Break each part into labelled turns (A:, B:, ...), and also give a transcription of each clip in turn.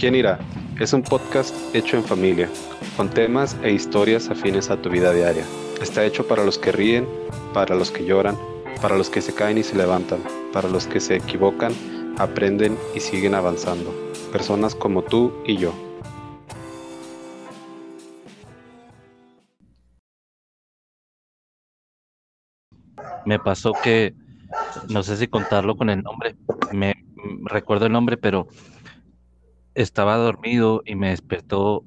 A: ¿Quién irá? Es un podcast hecho en familia, con temas e historias afines a tu vida diaria. Está hecho para los que ríen, para los que lloran, para los que se caen y se levantan, para los que se equivocan, aprenden y siguen avanzando. Personas como tú y yo.
B: Me pasó que, no sé si contarlo con el nombre, me recuerdo el nombre, pero estaba dormido y me despertó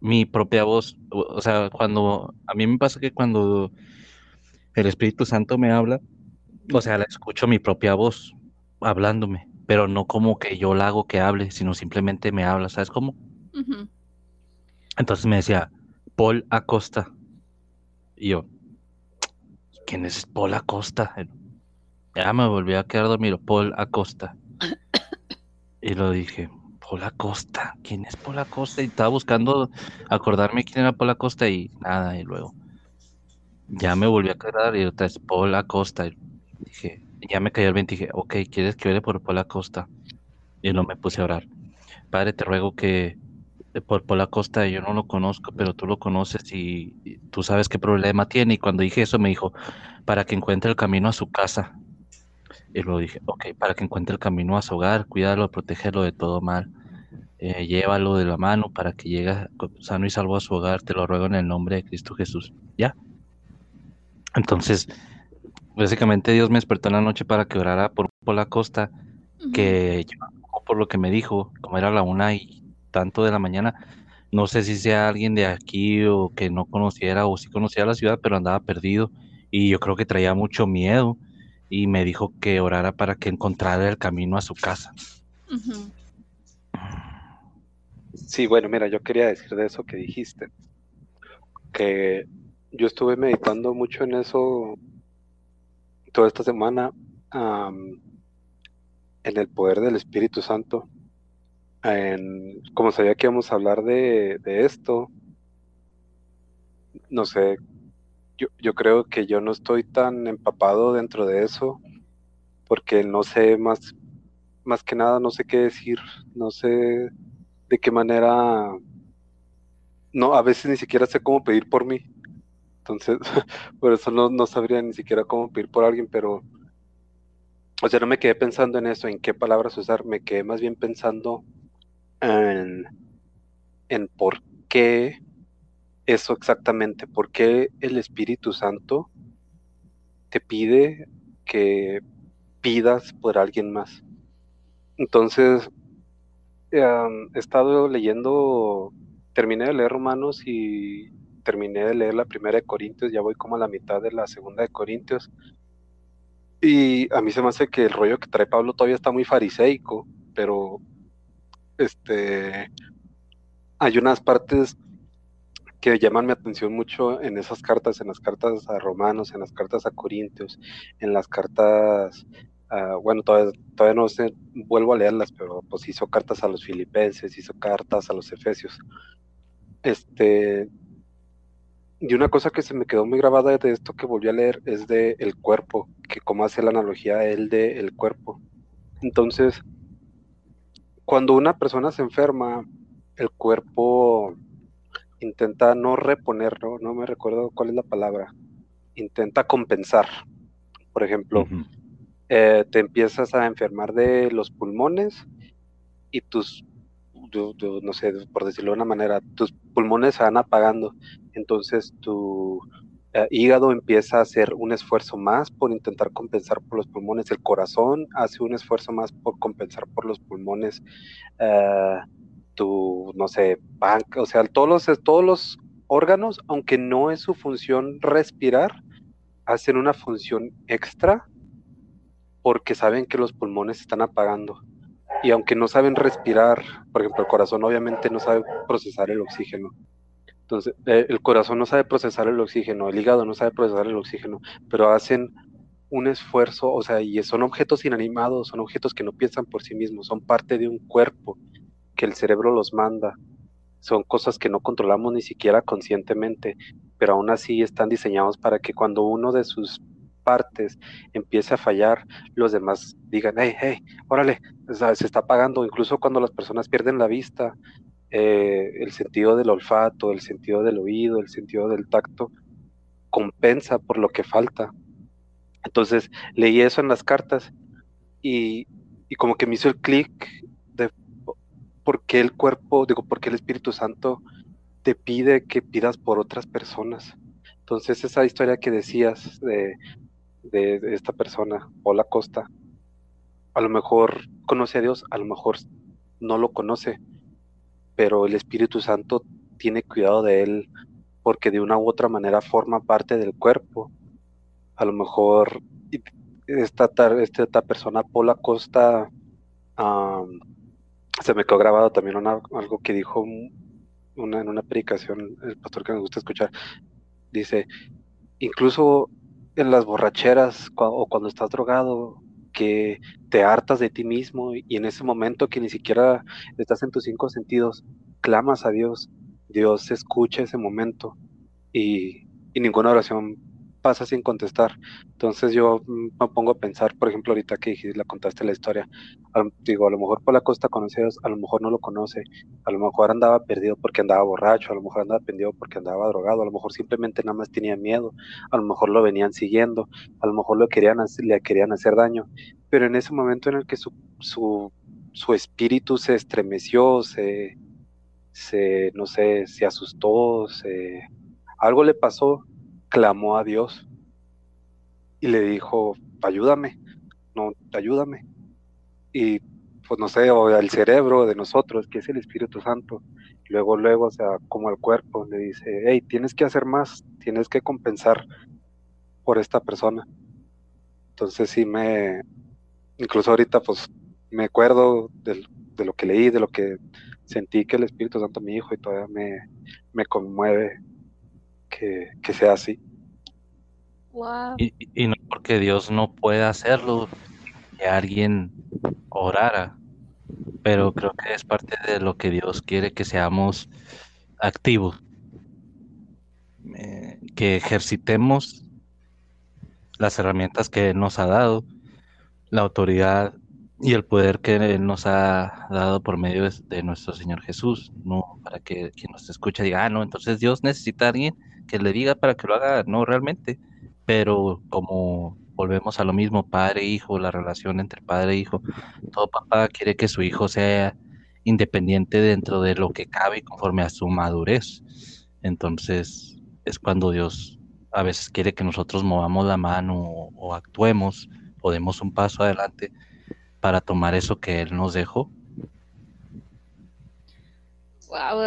B: mi propia voz. O sea, cuando a mí me pasa que cuando el Espíritu Santo me habla, o sea, la escucho mi propia voz hablándome, pero no como que yo la hago que hable, sino simplemente me habla, ¿sabes cómo? Entonces me decía, Paul Acosta. Y yo, ¿quién es Paul Acosta? Ya me volví a quedar dormido, Paul Acosta. Y lo dije, Pola Costa. ¿Quién es Pola Costa? Y estaba buscando acordarme quién era Pola Costa y nada, y luego ya me volví a quedar y otra vez Pola Costa. Y dije, ya me cayó el 20 y dije, ok, ¿quieres que ore por Pola Costa? Y no me puse a orar. Padre, te ruego que eh, por Pola Costa yo no lo conozco, pero tú lo conoces y tú sabes qué problema tiene. Y cuando dije eso me dijo, para que encuentre el camino a su casa. Y luego dije, ok, para que encuentre el camino a su hogar, cuídalo, protégerlo de todo mal. Eh, llévalo de la mano para que llegue sano y salvo a su hogar, te lo ruego en el nombre de Cristo Jesús. ¿Ya? Entonces, básicamente Dios me despertó en la noche para que orara por, la costa, que yo, por lo que me dijo, como era la una y tanto de la mañana, no sé si sea alguien de aquí o que no conociera o si conocía la ciudad, pero andaba perdido y yo creo que traía mucho miedo y me dijo que orara para que encontrara el camino a su casa.
A: Sí, bueno, mira, yo quería decir de eso que dijiste, que yo estuve meditando mucho en eso toda esta semana, en el poder del Espíritu Santo, en, como sabía que íbamos a hablar de, esto, no sé, yo, yo creo que yo no estoy tan empapado dentro de eso, porque no sé más, más que nada, no sé qué decir, no sé de qué manera, no, a veces ni siquiera sé cómo pedir por mí. Entonces, por eso no, no sabría ni siquiera cómo pedir por alguien, pero, o sea, no me quedé pensando en eso, en qué palabras usar, me quedé más bien pensando en, en por qué eso exactamente, por qué el Espíritu Santo te pide que pidas por alguien más. Entonces, he estado leyendo, terminé de leer Romanos y terminé de leer la primera de Corintios, ya voy como a la mitad de la segunda de Corintios. Y a mí se me hace que el rollo que trae Pablo todavía está muy fariseico, pero este hay unas partes que llaman mi atención mucho en esas cartas, en las cartas a Romanos, en las cartas a Corintios, en las cartas Ah, bueno, todavía, todavía no sé, vuelvo a leerlas, pero pues hizo cartas a los filipenses, hizo cartas a los efesios. Este, y una cosa que se me quedó muy grabada de esto que volví a leer es de el cuerpo, que como hace la analogía él de el cuerpo. Entonces, cuando una persona se enferma, el cuerpo intenta no reponer, no, me recuerdo cuál es la palabra, intenta compensar. Por ejemplo, eh, te empiezas a enfermar de los pulmones y tus, no sé, por decirlo de una manera, tus pulmones se van apagando. Entonces tu eh, hígado empieza a hacer un esfuerzo más por intentar compensar por los pulmones. El corazón hace un esfuerzo más por compensar por los pulmones. Eh, tu, no sé, o sea, todos los, todos los órganos, aunque no es su función respirar, hacen una función extra porque saben que los pulmones están apagando. Y aunque no saben respirar, por ejemplo, el corazón obviamente no sabe procesar el oxígeno. Entonces, eh, el corazón no sabe procesar el oxígeno, el hígado no sabe procesar el oxígeno, pero hacen un esfuerzo, o sea, y son objetos inanimados, son objetos que no piensan por sí mismos, son parte de un cuerpo que el cerebro los manda. Son cosas que no controlamos ni siquiera conscientemente, pero aún así están diseñados para que cuando uno de sus partes empiece a fallar, los demás digan, hey, hey, órale, se está apagando. Incluso cuando las personas pierden la vista, eh, el sentido del olfato, el sentido del oído, el sentido del tacto, compensa por lo que falta. Entonces leí eso en las cartas y, y como que me hizo el clic de por qué el cuerpo, digo, por qué el Espíritu Santo te pide que pidas por otras personas. Entonces esa historia que decías de, de, esta persona, Paula Costa, a lo mejor conoce a Dios, a lo mejor no lo conoce, pero el Espíritu Santo tiene cuidado de él porque de una u otra manera forma parte del cuerpo. A lo mejor esta, esta persona, Paula Costa, se me quedó grabado también algo que dijo una, en una predicación el pastor que me gusta escuchar, Dice, incluso en las borracheras o cuando estás drogado, que te hartas de ti mismo y en ese momento que ni siquiera estás en tus cinco sentidos, clamas a Dios, Dios escucha ese momento y, y ninguna oración pasa sin contestar. Entonces yo mm, me pongo a pensar, por ejemplo, ahorita que la contaste la historia, digo, a lo mejor por la costa Dios, a lo mejor no lo conoce, a lo mejor andaba perdido porque andaba borracho, a lo mejor andaba perdido porque andaba drogado, a lo mejor simplemente nada más tenía miedo, a lo mejor lo venían siguiendo, a lo mejor lo querían le querían hacer daño, pero en ese momento en el que su, su, su espíritu se estremeció, se, se, no sé, se asustó, se, algo le pasó clamó a Dios y le dijo, ayúdame, no, ayúdame. Y pues no sé, o al cerebro de nosotros, que es el Espíritu Santo, luego, luego, o sea, como al cuerpo, le dice, hey, tienes que hacer más, tienes que compensar por esta persona. Entonces sí me, incluso ahorita pues me acuerdo de, lo que leí, de lo que sentí que el Espíritu Santo mi hijo y todavía me, me conmueve que, sea así.
B: Y, no porque Dios no pueda hacerlo, que alguien orara, pero creo que es parte de lo que Dios quiere que seamos activos, eh, que ejercitemos las herramientas que Él nos ha dado, la autoridad y el poder que Él nos ha dado por medio de, nuestro Señor Jesús, no para que quien nos escucha diga, ah, no, entonces Dios necesita a alguien que le diga para que lo haga, no realmente, pero como volvemos a lo mismo, padre e hijo, la relación entre padre e hijo, todo papá quiere que su hijo sea independiente dentro de lo que cabe conforme a su madurez. Entonces es cuando Dios a veces quiere que nosotros movamos la mano o actuemos o demos un paso adelante para tomar eso que Él nos dejó
C: Wow,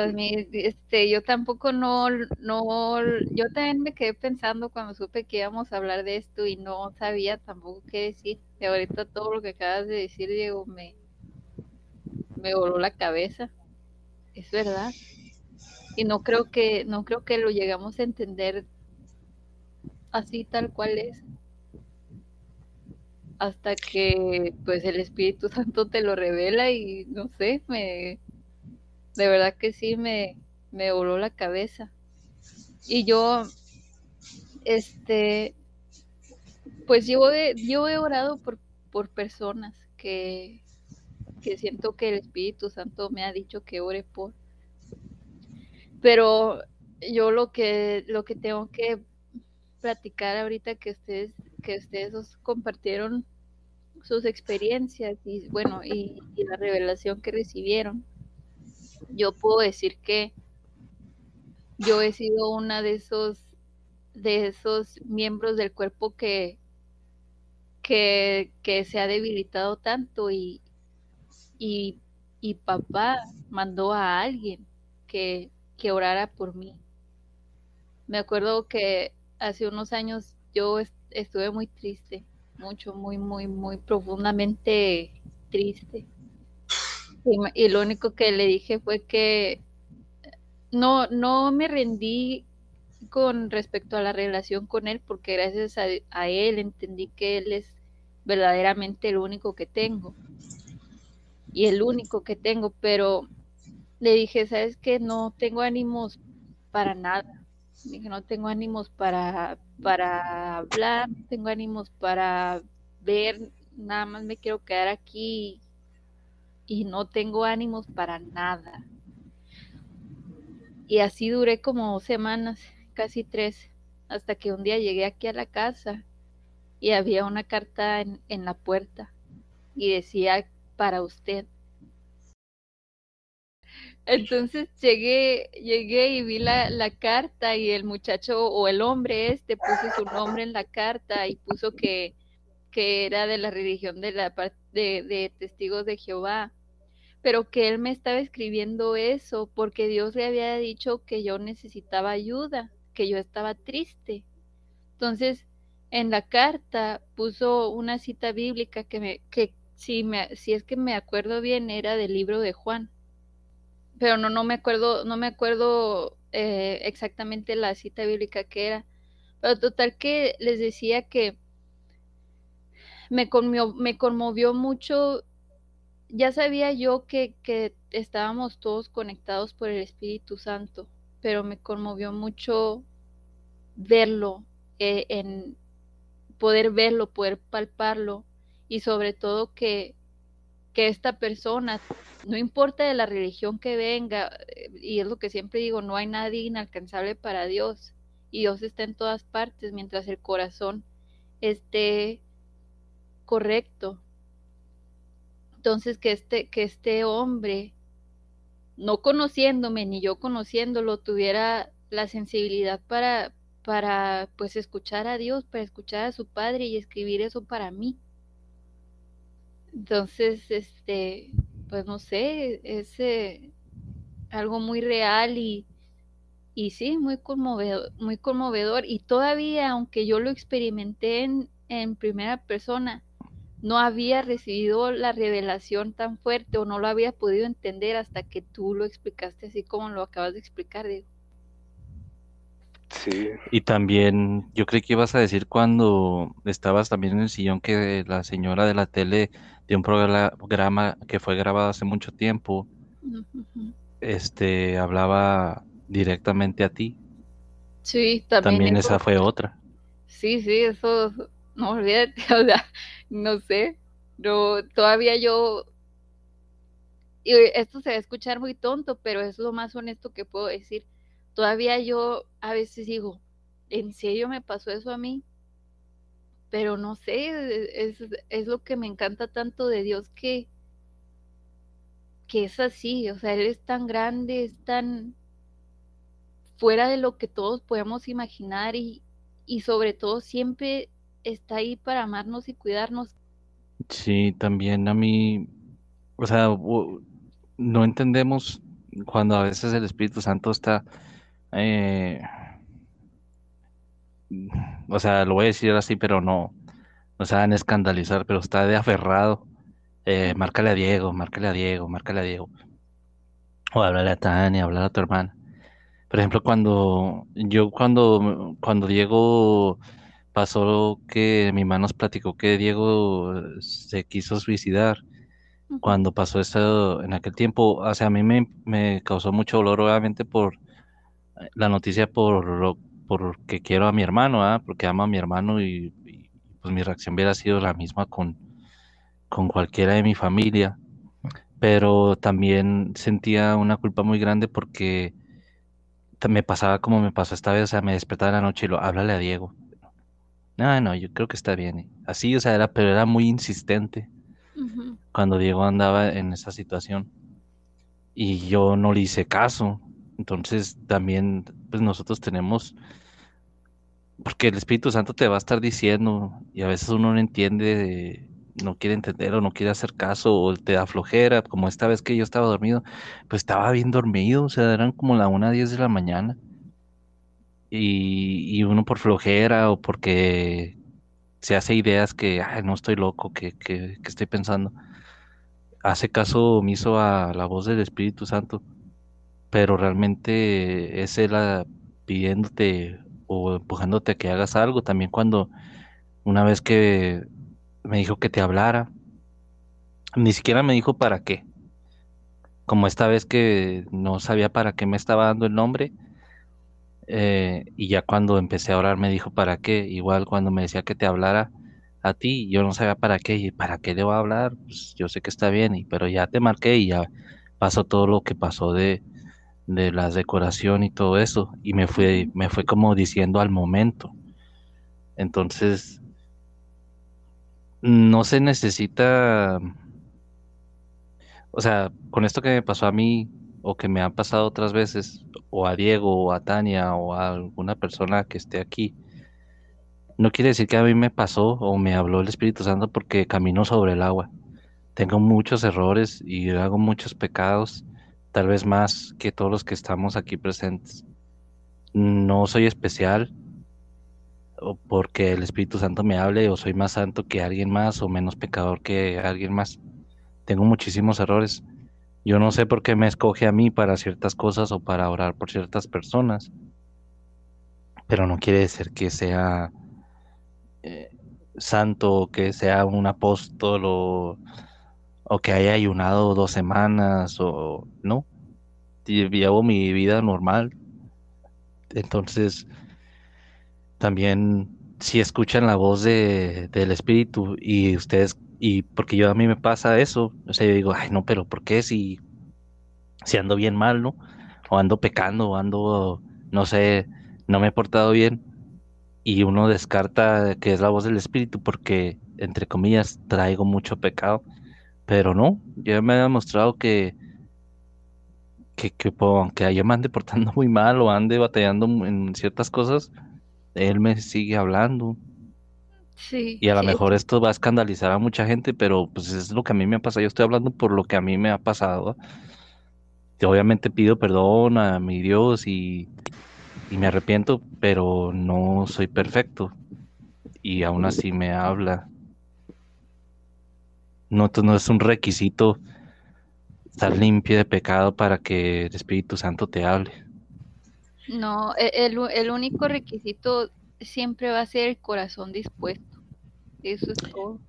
C: este, yo tampoco no, no, yo también me quedé pensando cuando supe que íbamos a hablar de esto y no sabía tampoco qué decir. Y ahorita todo lo que acabas de decir, Diego, me, me voló la cabeza. Es verdad. Y no creo que, no creo que lo llegamos a entender así tal cual es. Hasta que pues el Espíritu Santo te lo revela y no sé, me, de verdad que sí me, me voló la cabeza. Y yo, este, pues yo he, yo he orado por, por personas que, que siento que el Espíritu Santo me ha dicho que ore por. Pero yo lo que, lo que tengo que platicar ahorita que ustedes, que ustedes compartieron sus experiencias y bueno, y la revelación que recibieron yo puedo decir que yo he sido una de esos de esos miembros del cuerpo que, que, se ha debilitado tanto y, y, papá mandó a alguien que, que orara por mí. Me acuerdo que hace unos años yo estuve muy triste, mucho, muy, muy, muy profundamente triste. Y, lo único que le dije fue que no, no me rendí con respecto a la relación con él, porque gracias a, él entendí que él es verdaderamente el único que tengo. Y el único que tengo, pero le dije, ¿sabes qué? No tengo ánimos para nada. Dije, no tengo ánimos para, para hablar, no tengo ánimos para ver, nada más me quiero quedar aquí y no tengo ánimos para nada. Y así duré como semanas, casi tres, hasta que un día llegué aquí a la casa y había una carta en, en la puerta y decía para usted. Entonces llegué, llegué y vi la, la, carta y el muchacho o el hombre este puso su nombre en la carta y puso que, que era de la religión de la de, de testigos de Jehová, pero que él me estaba escribiendo eso porque Dios le había dicho que yo necesitaba ayuda, que yo estaba triste. Entonces, en la carta puso una cita bíblica que me, que si me, si es que me acuerdo bien, era del libro de Juan pero no, no me acuerdo, no me acuerdo eh, exactamente la cita bíblica que era. Pero total que les decía que me conmovió, me conmovió mucho. Ya sabía yo que, que estábamos todos conectados por el Espíritu Santo, pero me conmovió mucho verlo, eh, en poder verlo, poder palparlo y sobre todo que, que esta persona no importa de la religión que venga, eh, y es lo que siempre digo, no hay nadie inalcanzable para Dios, y Dios está en todas partes mientras el corazón esté correcto. Entonces que este, que este hombre, no conociéndome ni yo conociéndolo, tuviera la sensibilidad para, para pues escuchar a Dios, para escuchar a su padre y escribir eso para mí. Entonces, este, pues no sé, es eh, algo muy real y, y sí, muy conmovedor, muy conmovedor. Y todavía, aunque yo lo experimenté en, en primera persona, no había recibido la revelación tan fuerte o no lo había podido entender hasta que tú lo explicaste así como lo acabas de explicar, Diego.
A: Sí.
B: Y también, yo creí que ibas a decir cuando estabas también en el sillón que la señora de la tele de un programa que fue grabado hace mucho tiempo, este, hablaba directamente a ti.
C: Sí, también.
B: También esa fue otra.
C: Sí, sí, eso, no olvídate, o sea, no sé, no, todavía yo, y esto se va a escuchar muy tonto, pero es lo más honesto que puedo decir. Todavía yo a veces digo, ¿en serio me pasó eso a mí? pero no sé, es, es, lo que me encanta tanto de Dios que, que es así, o sea, Él es tan grande, es tan fuera de lo que todos podemos imaginar y, y sobre todo siempre está ahí para amarnos y cuidarnos.
B: Sí, también a mí, o sea, no entendemos cuando a veces el Espíritu Santo está... Eh, o sea, lo voy a decir así, pero no, no se van a escandalizar, pero está de aferrado. Eh, márcale a Diego, márcale a Diego, márcale a Diego. O háblale a Tania, háblale a tu hermana. Por ejemplo, cuando yo, cuando, cuando Diego pasó que mi hermano nos platicó que Diego se quiso suicidar, cuando pasó eso en aquel tiempo, o sea, a mí me, me causó mucho dolor, obviamente, por la noticia, por lo porque quiero a mi hermano, ¿ah? porque amo a mi hermano y, pues mi reacción hubiera sido la misma con, con cualquiera de mi familia, pero también sentía una culpa muy grande porque me pasaba como me pasó esta vez, o sea, me despertaba en la noche y lo, háblale a Diego. No, no, yo creo que está bien. Así, o sea, era, pero era muy insistente cuando Diego andaba en esa situación. Y yo no le hice caso. Entonces también, pues nosotros tenemos porque el Espíritu Santo te va a estar diciendo y a veces uno no entiende, no quiere entender o no quiere hacer caso o te da flojera, como esta vez que yo estaba dormido, pues estaba bien dormido, o sea, eran como la una a 10 de la mañana y, uno por flojera o porque se hace ideas que, no estoy loco, que, que, estoy pensando, hace caso omiso a la voz del Espíritu Santo, pero realmente es él pidiéndote o empujándote a que hagas algo. También cuando una vez que me dijo que te hablara, ni siquiera me dijo para qué. Como esta vez que no sabía para qué me estaba dando el nombre, eh, y ya cuando empecé a orar me dijo, ¿para qué? Igual cuando me decía que te hablara a ti, yo no sabía para qué, y para qué le voy a hablar, pues yo sé que está bien, y, pero ya te marqué y ya pasó todo lo que pasó de, de la decoración y todo eso, y me fue, me fue como diciendo al momento. Entonces, no se necesita, o sea, con esto que me pasó a mí, o que me ha pasado otras veces, o a Diego, o a Tania, o a alguna persona que esté aquí, no quiere decir que a mí me pasó o me habló el Espíritu Santo porque camino sobre el agua. Tengo muchos errores y hago muchos pecados, tal vez más que todos los que estamos aquí presentes. No soy especial o porque el Espíritu Santo me hable o soy más santo que alguien más o menos pecador que alguien más. Tengo muchísimos errores. Yo no sé por qué me escoge a mí para ciertas cosas o para orar por ciertas personas, pero no quiere decir que sea eh, santo, que sea un apóstol o, que haya ayunado dos semanas o no. Llevo mi vida normal. Entonces, también si escuchan la voz de, del Espíritu y ustedes, y porque yo a mí me pasa eso, o sea, yo digo, ay, no, pero ¿por qué si, si ando bien mal, no? O ando pecando, o ando, no sé, no me he portado bien y uno descarta que es la voz del espíritu porque, entre comillas, traigo mucho pecado, pero no, ya me ha demostrado que, que, que aunque yo me ande portando muy mal o ande batallando en ciertas cosas, él me sigue hablando.
C: Sí,
B: y a lo mejor esto va a escandalizar a mucha gente, pero pues es lo que a mí me ha pasado. Yo estoy hablando por lo que a mí me ha pasado. obviamente pido perdón a mi Dios y y me arrepiento, pero no soy perfecto. Y aún así me habla. No, no es un requisito estar limpio de pecado para que el Espíritu Santo te hable.
C: No, e, el, el único requisito siempre va a ser el corazón dispuesto. Eso es todo.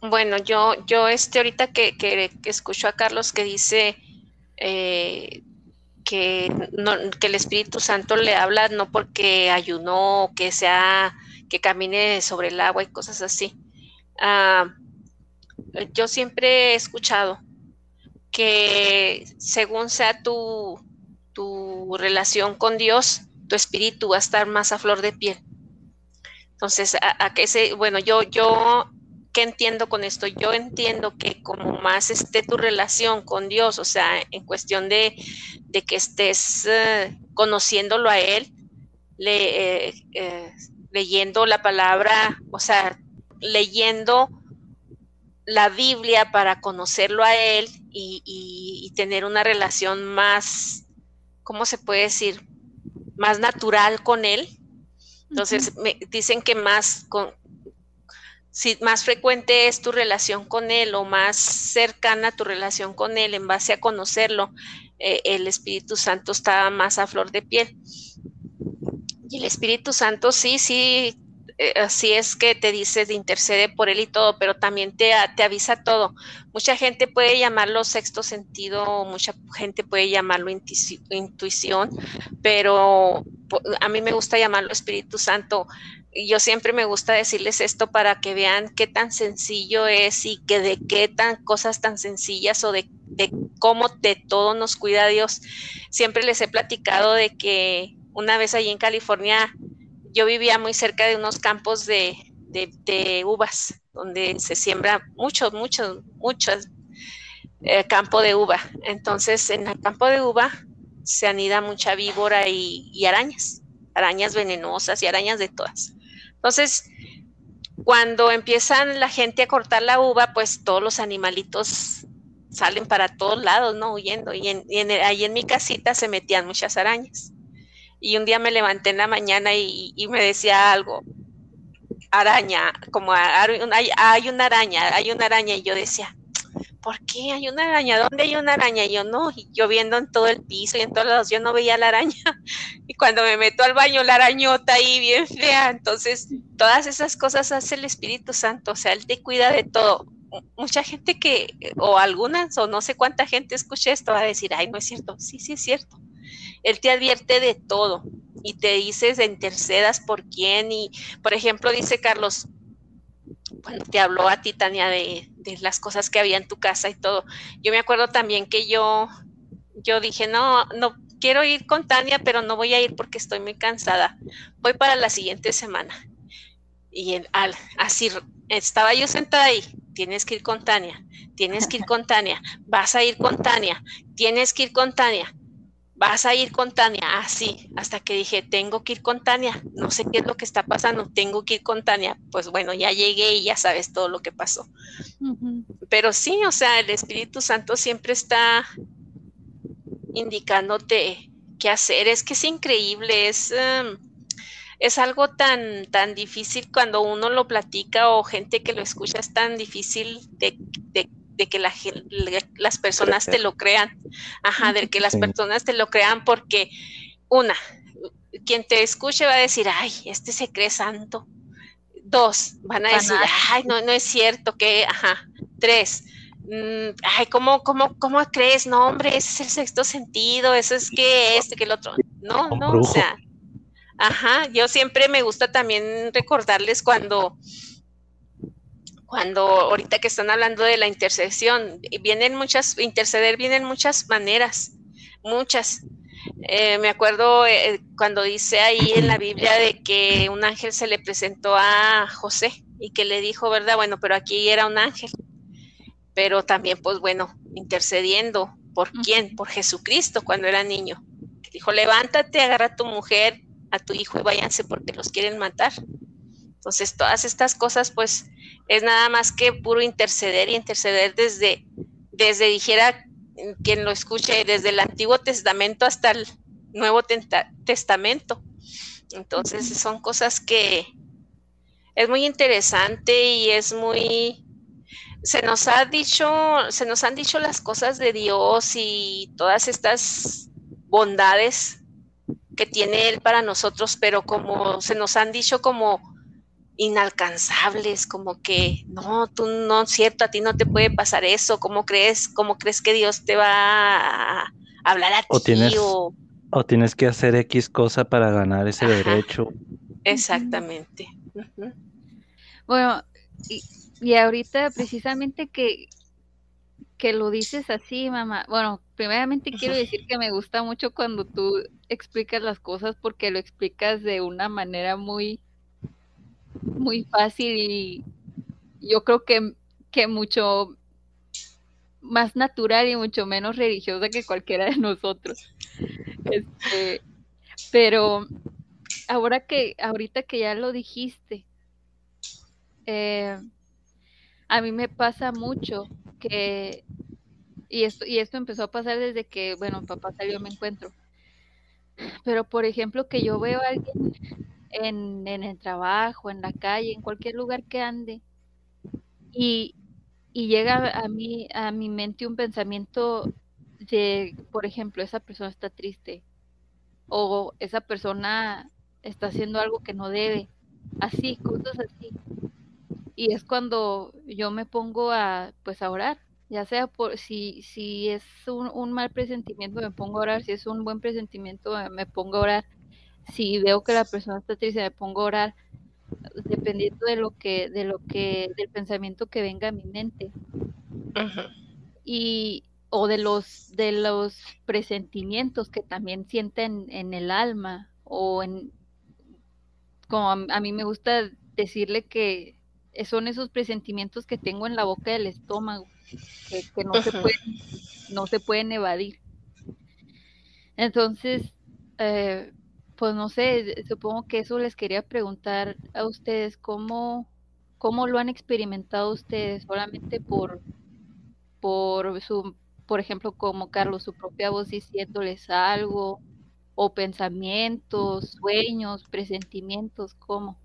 D: Bueno, yo, yo este ahorita que, que, escucho a Carlos que dice eh, que, no, que el Espíritu Santo le habla no porque ayunó, que sea, que camine sobre el agua y cosas así. Ah, yo siempre he escuchado que según sea tu, tu relación con Dios, tu espíritu va a estar más a flor de piel. Entonces, a, a que se, bueno, yo, yo ¿qué entiendo con esto? Yo entiendo que como más esté tu relación con Dios, o sea, en cuestión de, que estés eh, conociéndolo a Él, eh, eh, leyendo la palabra, o sea, leyendo la Biblia para conocerlo a Él y, tener una relación más, ¿cómo se puede decir? Más natural con Él. Entonces, me dicen que más con, si más frecuente es tu relación con Él o más cercana tu relación con Él en base a conocerlo, eh, el Espíritu Santo está más a flor de piel. Y el Espíritu Santo sí, sí, eh, así es que te dice, intercede por Él y todo, pero también te, te avisa todo. Mucha gente puede llamarlo sexto sentido, mucha gente puede llamarlo intuición, pero a mí me gusta llamarlo Espíritu Santo yo siempre me gusta decirles esto para que vean qué tan sencillo es y que de qué tan cosas tan sencillas o de, cómo de todo nos cuida Dios. Siempre les he platicado de que una vez allí en California yo vivía muy cerca de unos campos de, uvas, donde se siembra mucho, mucho, mucho eh, campo de uva. Entonces, en el campo de uva se anida mucha víbora y arañas, arañas venenosas y arañas de todas. Entonces, cuando empiezan la gente a cortar la uva, pues todos los animalitos salen para todos lados, ¿no? Huyendo. Y, ahí en mi casita se metían muchas arañas. Y un día me levanté en la mañana y, me decía algo, araña, como hay, una araña, hay una araña. Y yo decía, ¿por qué hay una araña? ¿Dónde hay una araña? Y yo no, y yo viendo en todo el piso y en todos lados, yo no veía la araña. Y cuando me meto al baño, la arañota ahí bien fea. Entonces, todas esas cosas hace el Espíritu Santo, o sea, Él te cuida de todo. Mucha gente que, o algunas, o no sé cuánta gente escuche esto, va a decir, ay, no es cierto. Sí, sí es cierto. Él te advierte de todo y te dice de intercedas por quién. Y, por ejemplo, dice Carlos, cuando te habló a ti, Tania, de, las cosas que había en tu casa y todo. Yo me acuerdo también que yo, yo dije, no, no quiero ir con Tania, pero no voy a ir porque estoy muy cansada. Voy para la siguiente semana. Y al, así estaba yo sentada ahí, tienes que ir con Tania, tienes que ir con Tania, vas a ir con Tania, tienes que ir con Tania, vas a ir con Tania, así, hasta que dije, tengo que ir con Tania, no sé qué es lo que está pasando, tengo que ir con Tania. Pues bueno, ya llegué y ya sabes todo lo que pasó. Pero sí, o sea, el Espíritu Santo siempre está indicándote qué hacer. Es que es increíble, es... Em, es algo tan, tan difícil cuando uno lo platica o gente que lo escucha, es tan difícil de, que las personas te lo crean. Ajá, de que las personas te lo crean porque una, quien te escuche va a decir, ay, este se cree santo. Dos, van a decir, ay, no, no es cierto que, ajá. Tres, mm, ay, ¿cómo, cómo, ¿cómo crees? No, hombre, ese es el sexto sentido, eso es que este, que el otro. No, no, o sea, Ajá, yo siempre me gusta también recordarles cuando, cuando ahorita que están hablando de la intercesión, vienen muchas, interceder vienen muchas maneras, muchas. Eh, me acuerdo eh, cuando dice ahí en la Biblia de que un ángel se le presentó a José y que le dijo, ¿verdad? Bueno, pero aquí era un ángel. Pero también, pues bueno, intercediendo. ¿Por quién? Por Jesucristo cuando era niño. Dijo, levántate, agarra a tu mujer a tu hijo y váyanse porque los quieren matar. Entonces, todas estas cosas, pues, es nada más que puro interceder y interceder desde, desde dijera quien lo escuche, desde el Antiguo Testamento hasta el Nuevo Testamento. Entonces, son cosas que es muy interesante y es muy se nos ha dicho, se nos han dicho las cosas de Dios y todas estas bondades que tiene Él para nosotros, pero como se nos han dicho como inalcanzables, como que no, tú no es cierto, a ti no te puede pasar eso, ¿cómo crees, cómo crees que Dios te va a hablar a
B: o ti? Tienes, o... tienes que hacer X cosa para ganar ese derecho.
D: Exactamente.
C: Bueno, y, y ahorita precisamente que, que lo dices así, mamá. Bueno, primeramente quiero decir que me gusta mucho cuando tú explicas las cosas porque lo explicas de una manera muy, muy fácil y yo creo que, que mucho más natural y mucho menos religiosa que cualquiera de nosotros. Este, pero ahora que, ahorita que ya lo dijiste, eh, a mí me pasa mucho que, y esto, y esto empezó a pasar desde que, bueno, papá salió mi encuentro. Pero, por ejemplo, que yo veo a alguien en, en el trabajo, en la calle, en cualquier lugar que ande, y, y llega a mí, a mi mente un pensamiento de, por ejemplo, esa persona está triste, o esa persona está haciendo algo que no debe, así, cosas así. Y es cuando yo me pongo a pues a orar ya sea por si si es un, mal presentimiento me pongo a orar si es un buen presentimiento me pongo a orar si veo que la persona está triste me pongo a orar dependiendo de lo que de lo que del pensamiento que venga a mi mente. Y o de los de los presentimientos que también sienten en el alma o en como a mí me gusta decirle que son esos presentimientos que tengo en la boca del estómago, que, no, se pueden, no se pueden evadir. Entonces, eh, pues no sé, supongo que eso les quería preguntar a ustedes, ¿cómo, cómo lo han experimentado ustedes? ¿Solamente por, por su, por ejemplo, como Carlos, su propia voz diciéndoles algo, o pensamientos, sueños, presentimientos, cómo?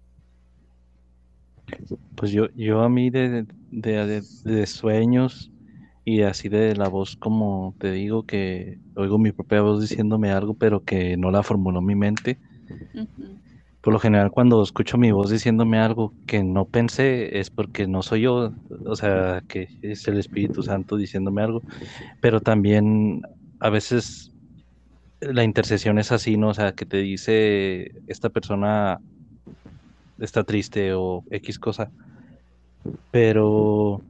B: Pues yo, yo a mí de, de, sueños y así de la voz, como te digo, que oigo mi propia voz diciéndome algo, pero que no la formuló mi mente. Por lo general, cuando escucho mi voz diciéndome algo que no pensé, es porque no soy yo, o sea, que es el Espíritu Santo diciéndome algo, pero también a veces la intercesión es así, ¿no? O sea, que te dice esta persona está triste o X cosa, pero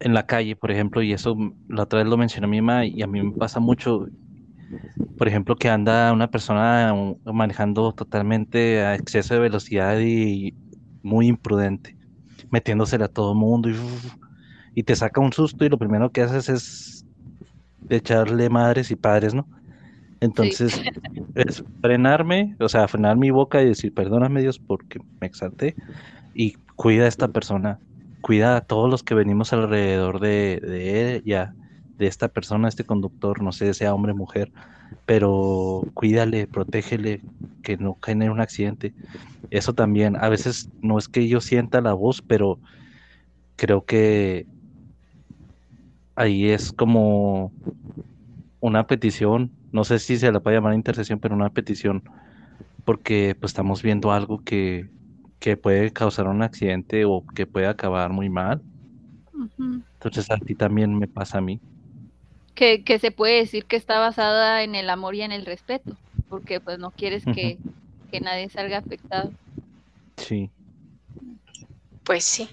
B: en la calle, por ejemplo, y eso la otra vez lo mencionó mi mamá y a mí me pasa mucho, por ejemplo, que anda una persona manejando totalmente a exceso de velocidad y muy imprudente, metiéndosele a todo el mundo y, y te saca un susto y lo primero que haces es echarle madres y padres, ¿no? Entonces, es frenarme, o sea, frenar mi boca y decir, perdóname Dios porque me exalté y cuida a esta persona, cuida a todos los que venimos alrededor de, ella, de esta persona, este conductor, no sé, sea hombre o mujer, pero cuídale, protégele, que no genere un accidente. Eso también, a veces no es que yo sienta la voz, pero creo que ahí es como una petición no sé si se la puede llamar intercesión, pero una petición, porque pues estamos viendo algo que, puede causar un accidente o que puede acabar muy mal. Entonces a ti también me pasa a mí.
C: Que, se puede decir que está basada en el amor y en el respeto, porque pues no quieres que, que nadie salga afectado.
B: Sí.
D: Pues sí.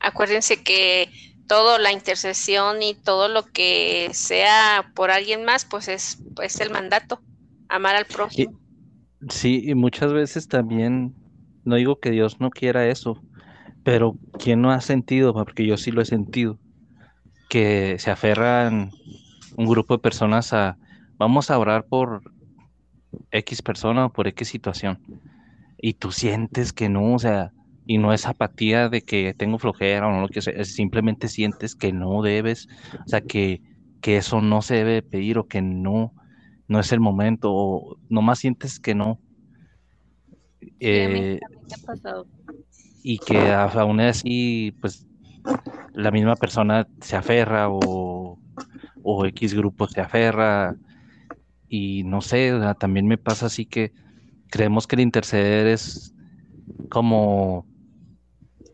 D: Acuérdense que todo la intercesión y todo lo que sea por alguien más, pues es, pues el mandato, amar al prójimo.
B: sí, y muchas veces también, no digo que Dios no quiera eso, pero ¿quién no ha sentido? Porque yo sí lo he sentido, que se aferran un grupo de personas a, vamos a orar por X persona o por X situación, y tú sientes que no, o sea, y no es apatía de que tengo flojera o no lo que sea, simplemente sientes que no debes, o sea, que, que eso no se debe pedir o que no, no es el momento, o nomás sientes que no.
C: Eh, ha pasado.
B: Y que aún así, pues, la misma persona se aferra o, o X grupo se aferra. Y no sé, también me pasa así que creemos que el interceder es como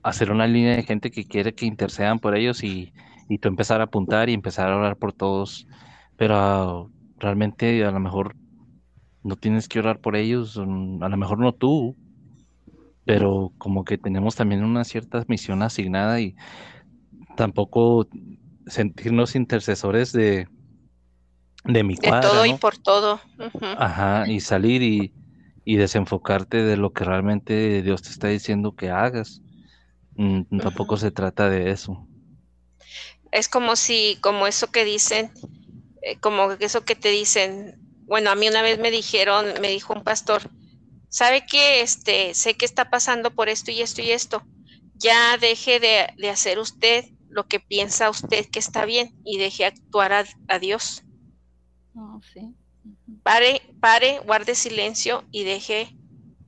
B: hacer una línea de gente que quiere que intercedan por ellos y, y tú empezar a apuntar y empezar a orar por todos, pero realmente a lo mejor no tienes que orar por ellos, mm, a lo mejor no tú, pero como que tenemos también una cierta misión asignada y tampoco sentirnos intercesores de, de mi cuadra,
D: De todo y por todo.
B: Ajá, y salir y, y desenfocarte de lo que realmente Dios te está diciendo que hagas. Mm, tampoco se trata de eso.
D: Es como si, como eso que dicen, eh, como eso que te dicen, bueno, a mí una vez me dijeron, me dijo un pastor, ¿sabe que este, sé que está pasando por esto y esto y esto? Ya deje de, hacer usted lo que piensa usted que está bien y deje actuar a, Dios.
C: Oh,
D: pare, pare, guarde silencio y deje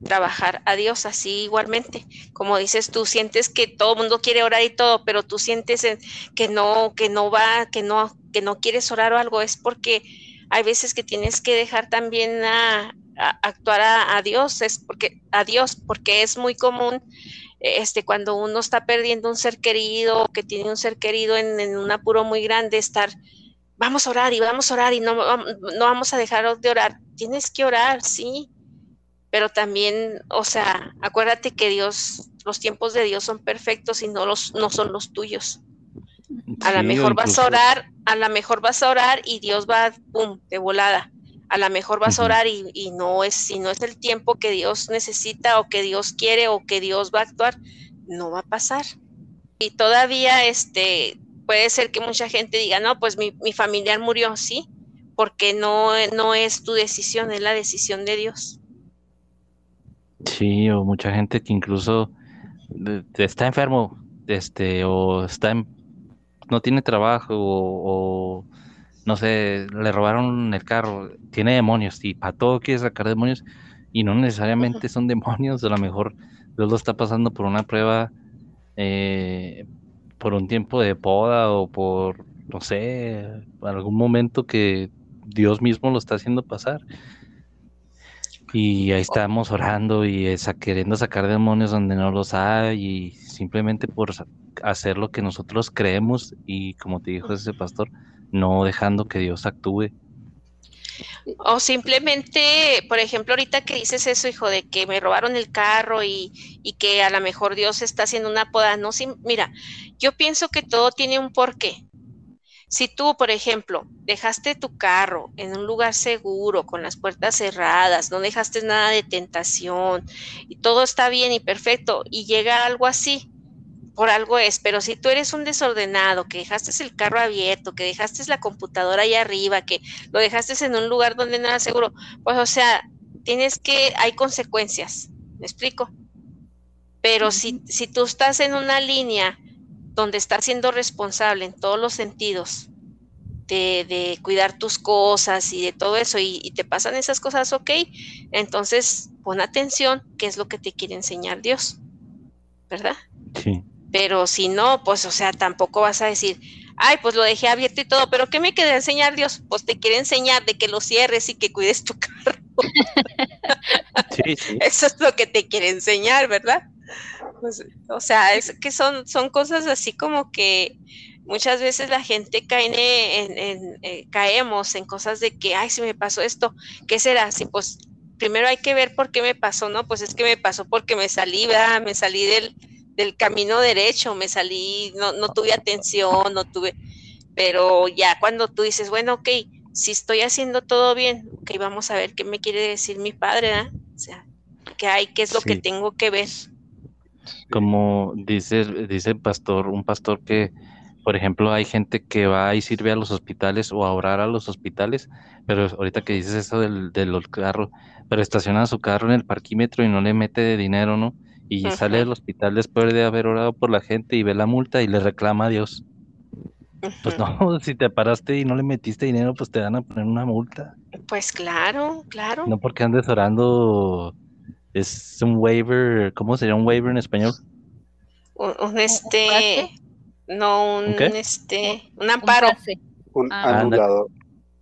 D: trabajar a Dios así igualmente. Como dices tú, sientes que todo el mundo quiere orar y todo, pero tú sientes que no, que no va, que no, que no quieres orar o algo, es porque hay veces que tienes que dejar también a, actuar a, Dios, es porque a Dios, porque es muy común este cuando uno está perdiendo un ser querido, que tiene un ser querido en, en un apuro muy grande, estar vamos a orar y vamos a orar y no, no vamos a dejar de orar. Tienes que orar, sí, pero también, o sea, acuérdate que Dios, los tiempos de Dios son perfectos y no, los, no son los tuyos. A lo mejor vas a orar, a lo mejor vas a orar y Dios va, pum, de volada. A lo mejor vas a orar y, y, no es, si no es el tiempo que Dios necesita o que Dios quiere o que Dios va a actuar, no va a pasar. Y todavía, este, puede ser que mucha gente diga, no, pues mi, mi familiar murió, sí, porque no, no es tu decisión, es la decisión de Dios.
B: Sí, o mucha gente que incluso está enfermo, este, o está no tiene trabajo, o, no sé, le robaron el carro, tiene demonios, y para todo quiere sacar demonios, y no necesariamente son demonios, a lo mejor Dios lo está pasando por una prueba, eh, por un tiempo de poda, o por, no sé, algún momento que Dios mismo lo está haciendo pasar. Y ahí estamos orando y esa, queriendo sacar demonios donde no los hay y simplemente por hacer lo que nosotros creemos y como te dijo ese pastor, no dejando que Dios actúe.
D: O simplemente, por ejemplo, ahorita que dices eso, hijo, de que me robaron el carro y, y que a lo mejor Dios está haciendo una poda, no, mira, yo pienso que todo tiene un porqué. Si tú, por ejemplo, dejaste tu carro en un lugar seguro, con las puertas cerradas, no dejaste nada de tentación y todo está bien y perfecto y llega algo así, por algo es, pero si tú eres un desordenado, que dejaste el carro abierto, que dejaste la computadora ahí arriba, que lo dejaste en un lugar donde no era seguro, pues o sea, tienes que, hay consecuencias, ¿me explico? Pero si, si tú estás en una línea donde estás siendo responsable en todos los sentidos, de, de, cuidar tus cosas y de todo eso y, y, te pasan esas cosas, ok, entonces pon atención, qué es lo que te quiere enseñar Dios, ¿verdad?
B: Sí.
D: Pero si no, pues, o sea, tampoco vas a decir, ay, pues lo dejé abierto y todo, pero ¿qué me quiere enseñar Dios? Pues te quiere enseñar de que lo cierres y que cuides tu carro.
B: Sí, sí.
D: Eso es lo que te quiere enseñar, ¿verdad? Pues, o sea, es que son, son cosas así como que muchas veces la gente cae en, en, eh, caemos en cosas de que, ay, si me pasó esto, ¿qué será? Si pues primero hay que ver por qué me pasó, ¿no? Pues es que me pasó porque me salí, ¿verdad? Me salí del, del camino derecho, me salí, no, no tuve atención, no tuve, pero ya cuando tú dices, bueno, ok, si estoy haciendo todo bien, ok, vamos a ver qué me quiere decir mi padre, ¿verdad? O sea, qué hay, qué es lo que tengo que ver.
B: Como dice, dice el pastor, un pastor que, por ejemplo, hay gente que va y sirve a los hospitales o a orar a los hospitales, pero ahorita que dices eso del, del carro, pero estaciona su carro en el parquímetro y no le mete dinero, ¿no? Y sale del hospital después de haber orado por la gente y ve la multa y le reclama a Dios. Pues no, si te paraste y no le metiste dinero, pues te van a poner una multa.
D: Pues claro, claro.
B: No porque andes orando, es un waiver, ¿cómo sería un waiver en español?
D: Un, este, no, un este, un
C: Un
D: amparo.
A: Un
C: Ah.
A: anulador.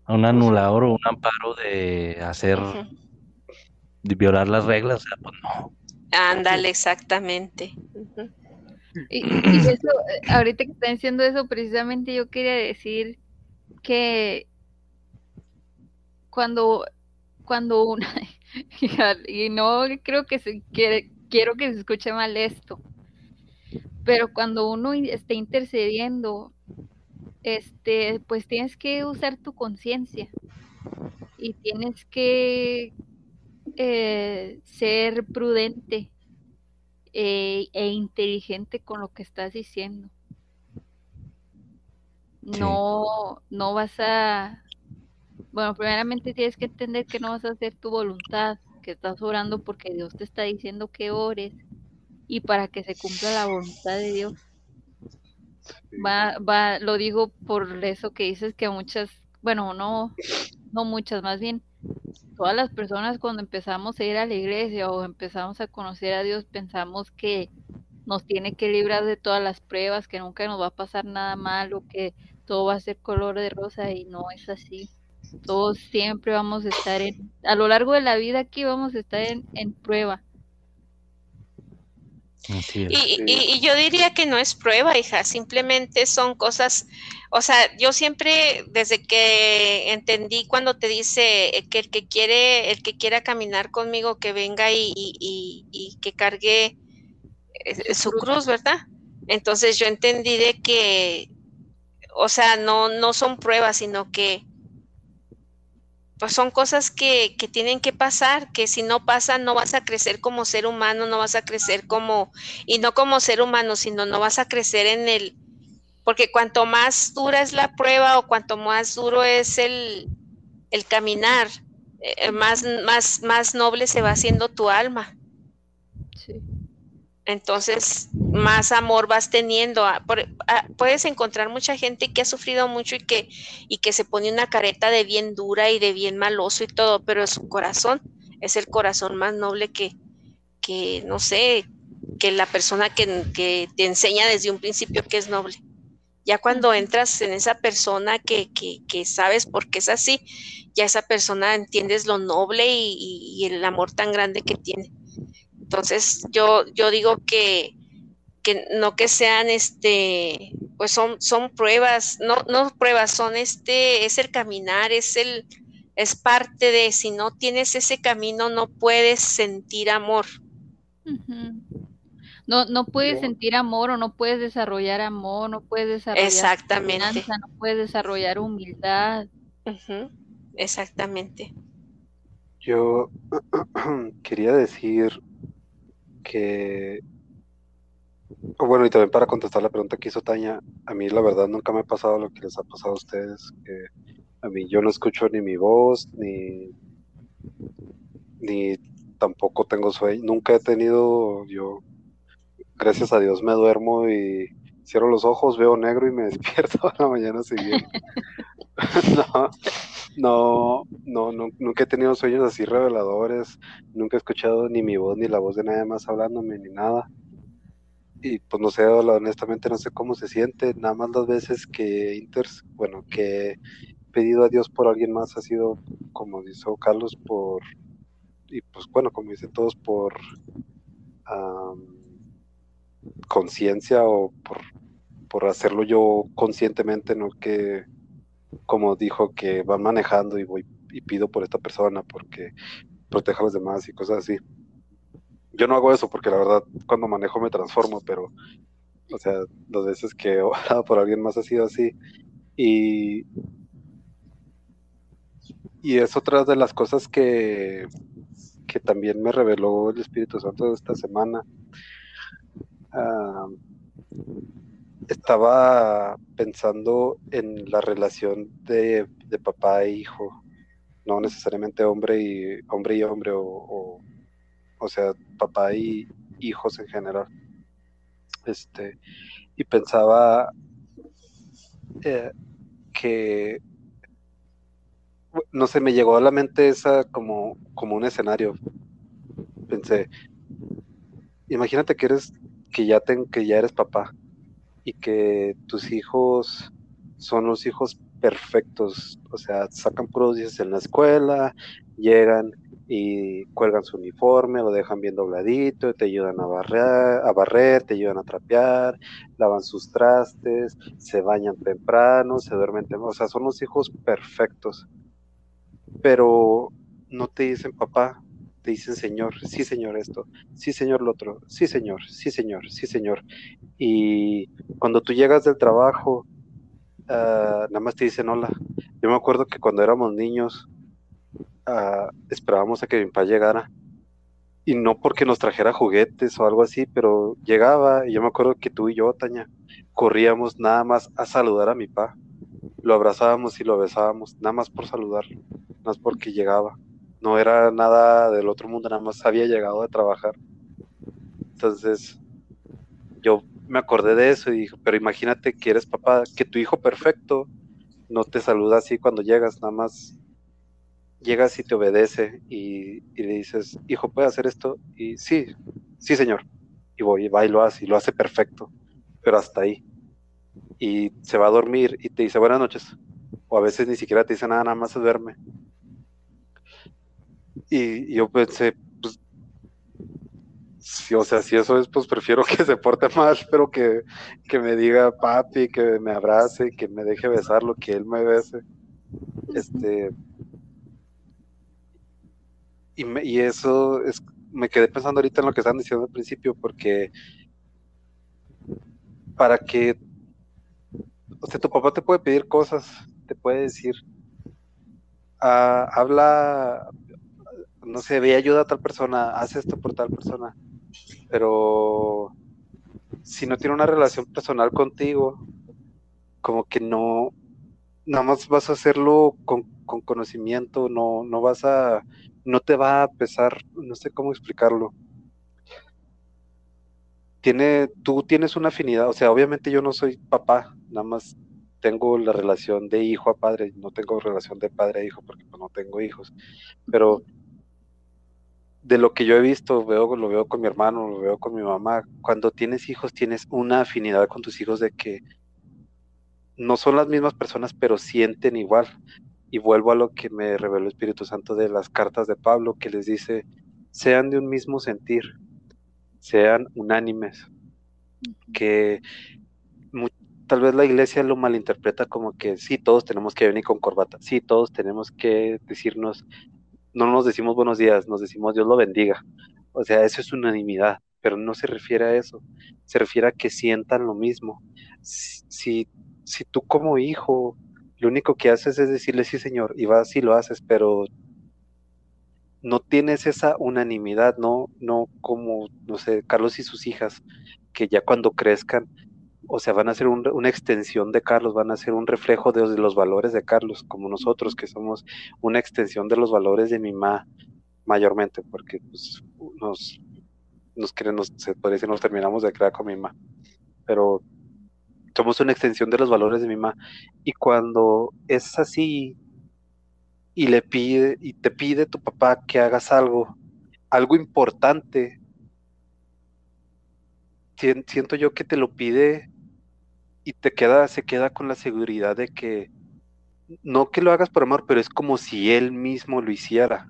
B: Un anulador o un amparo de hacer, de violar las reglas, o sea, pues no.
D: Ándale, exactamente.
C: Y, y eso, eh, ahorita que están diciendo eso, precisamente yo quería decir que cuando, cuando una, y no creo que se quiere, quiero que se escuche mal esto, pero cuando uno esté intercediendo, este, pues tienes que usar tu conciencia y tienes que eh, ser prudente eh, e inteligente con lo que estás diciendo.
B: Sí.
C: No, no vas a, bueno, primeramente tienes que entender que no vas a hacer tu voluntad, que estás orando porque Dios te está diciendo que ores y para que se cumpla la voluntad de Dios. Va, va, lo digo por eso que dices que muchas, bueno, no, no muchas, más bien todas las personas cuando empezamos a ir a la iglesia o empezamos a conocer a Dios pensamos que nos tiene que librar de todas las pruebas, que nunca nos va a pasar nada malo, que todo va a ser color de rosa y no es así. Todos siempre vamos a estar en, a lo largo de la vida aquí vamos a estar en, en prueba.
B: Así es.
D: Y, y- y yo diría que no es prueba, hija, simplemente son cosas, o sea, yo siempre, desde que entendí cuando te dice que el que quiere, el que quiera caminar conmigo, que venga y, y- y- y que cargue eh, su cruz, ¿verdad? Entonces yo entendí de que, o sea, no, no son pruebas, sino que pues son cosas que, que tienen que pasar, que si no pasan no vas a crecer como ser humano, no vas a crecer como, y no como ser humano, sino no vas a crecer en el, porque cuanto más dura es la prueba o cuanto más duro es el, el caminar, eh, más, más, más noble se va haciendo tu alma. Entonces, más amor vas teniendo. Ah, por- ah, Puedes encontrar mucha gente que ha sufrido mucho y que, y que se pone una careta de bien dura y de bien maloso y todo, pero su corazón es el corazón más noble que, que no sé, que la persona que, que te enseña desde un principio que es noble. Ya cuando entras en esa persona que, que, que sabes por qué es así, ya esa persona entiendes lo noble y, y- y el amor tan grande que tiene. Entonces, yo, yo digo que, que no que sean este, pues son, son pruebas, no, no pruebas, son este, es el caminar, es el, es parte de, si no tienes ese camino, no puedes sentir amor.
C: No, no puedes sentir amor o no puedes desarrollar amor, no puedes desarrollar
D: Exactamente.
C: no puedes desarrollar humildad.
D: Exactamente.
A: Yo quería decir que, bueno, y también para contestar la pregunta que hizo Tania, a mí la verdad nunca me ha pasado lo que les ha pasado a ustedes, que a mí yo no escucho ni mi voz, ni, ni tampoco tengo sueño, nunca he tenido, yo, gracias a Dios me duermo y cierro los ojos, veo negro y me despierto a la mañana siguiente. no, no, no, nunca he tenido sueños así reveladores, nunca he escuchado ni mi voz ni la voz de nadie más hablándome ni nada. Y pues no sé, honestamente no sé cómo se siente, nada más las veces que Inters, bueno, que pedido a Dios por alguien más ha sido, como dice Carlos, por, y pues bueno, como dicen todos, por conciencia o por, por hacerlo yo conscientemente, no que, como dijo, que va manejando y voy y pido por esta persona porque proteja a los demás y cosas así. Yo no hago eso porque la verdad cuando manejo me transformo, pero, o sea, las veces que he orado por alguien más ha sido así. Y y es otra de las cosas que, que también me reveló el Espíritu Santo esta semana. Ah, estaba pensando en la relación de, papá e hijo, no necesariamente hombre y hombre y hombre, o, o, sea, papá y hijos en general. Este, y pensaba eh, que no sé, me llegó a la mente esa como, como un escenario. Pensé, imagínate que eres, que ya ten, que ya eres papá y que tus hijos son los hijos perfectos, o sea, sacan puros en la escuela, llegan y cuelgan su uniforme, lo dejan bien dobladito, te ayudan a barrer, a barrer, te ayudan a trapear, lavan sus trastes, se bañan temprano, se duermen temprano, o sea, son los hijos perfectos. Pero no te dicen papá, te dicen señor, sí señor esto, sí señor lo otro, sí señor, sí señor, sí señor. Y cuando tú llegas del trabajo, ah, nada más te dicen hola. Yo me acuerdo que cuando éramos niños, uh, esperábamos a que mi papá llegara. Y no porque nos trajera juguetes o algo así, pero llegaba y yo me acuerdo que tú y yo, Taña, corríamos nada más a saludar a mi papá. Lo abrazábamos y lo besábamos, nada más por saludarlo más porque llegaba. No era nada del otro mundo, nada más había llegado a trabajar. Entonces, yo me acordé de eso y dije, pero imagínate que eres papá, que tu hijo perfecto no te saluda así cuando llegas, nada más llegas y te obedece y, le dices, hijo, ¿puede hacer esto? Y sí, sí, señor. Y voy, y va y lo hace, y lo hace perfecto, pero hasta ahí. Y se va a dormir y te dice buenas noches. O a veces ni siquiera te dice nada, nada más se duerme. Y, yo pensé, pues, o sea, si eso es, pues prefiero que se porte mal, pero que, que me diga papi, que me abrace, que me deje besarlo, que él me bese. Este. Y, me, y eso es, me quedé pensando ahorita en lo que estaban diciendo al principio, porque para que, o sea, tu papá te puede pedir cosas, te puede decir, ah, habla, no sé, ve ayuda a tal persona, hace esto por tal persona, pero si no tiene una relación personal contigo, como que no, nada más vas a hacerlo con, conocimiento, no, no vas a, no te va a pesar, no sé cómo explicarlo. Tiene, tú tienes una afinidad, o sea, obviamente yo no soy papá, nada más tengo la relación de hijo a padre, no tengo relación de padre a hijo porque pues, no tengo hijos, pero de lo que yo he visto, veo, lo veo con mi hermano, lo veo con mi mamá, cuando tienes hijos tienes una afinidad con tus hijos de que no son las mismas personas, pero sienten igual. Y vuelvo a lo que me reveló el Espíritu Santo de las cartas de Pablo, que les dice, sean de un mismo sentir, sean unánimes, que tal vez la iglesia lo malinterpreta como que sí, todos tenemos que venir con corbata, sí, todos tenemos que decirnos, no nos decimos buenos días, nos decimos Dios lo bendiga. O sea, eso es unanimidad, pero no se refiere a eso, se refiere a que sientan lo mismo. Si, si tú como hijo, lo único que haces es decirle sí, Señor, y vas y lo haces, pero no tienes esa unanimidad, no, no como, no sé, Carlos y sus hijas, que ya cuando crezcan o sea, van a ser una extensión de Carlos, van a ser un reflejo de, los valores de Carlos, como nosotros, que somos una extensión de los valores de mi mamá, mayormente, porque pues, nos, nos, nos, se puede decir, nos terminamos de crear con mi mamá, pero somos una extensión de los valores de mi mamá. Y cuando es así, y le pide, y te pide tu papá que hagas algo, algo importante, siento yo que te lo pide y te queda, se queda con la seguridad de que no que lo hagas por amor, pero es como si él mismo lo hiciera.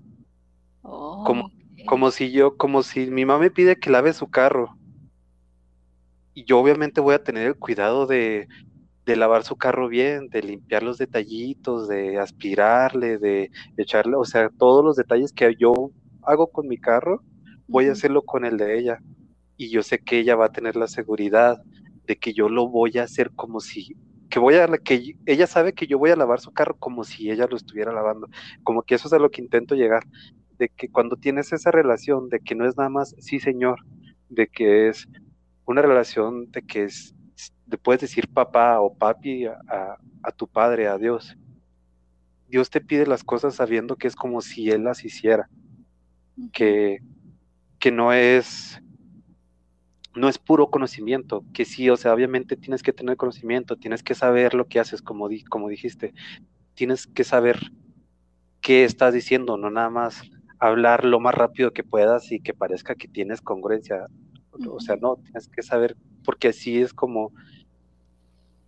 A: como, como si yo, como si mi mamá me pide que lave su carro. Y yo obviamente voy a tener el cuidado de, de lavar su carro bien, de limpiar los detallitos, de aspirarle, de echarle, o sea, todos los detalles que yo hago con mi carro, voy a hacerlo con el de ella. Y yo sé que ella va a tener la seguridad de que yo lo voy a hacer como si que voy a que ella sabe que yo voy a lavar su carro como si ella lo estuviera lavando, como que eso es a lo que intento llegar, de que cuando tienes esa relación de que no es nada más sí señor, de que es una relación de que es le puedes decir papá o papi a, a tu padre, a Dios. Dios te pide las cosas sabiendo que es como si Él las hiciera, que, que no es no es puro conocimiento, que sí, o sea, obviamente tienes que tener conocimiento, tienes que saber lo que haces, como, di como dijiste, tienes que saber qué estás diciendo, no nada más hablar lo más rápido que puedas y que parezca que tienes congruencia, o sea, no, tienes que saber, porque así es como,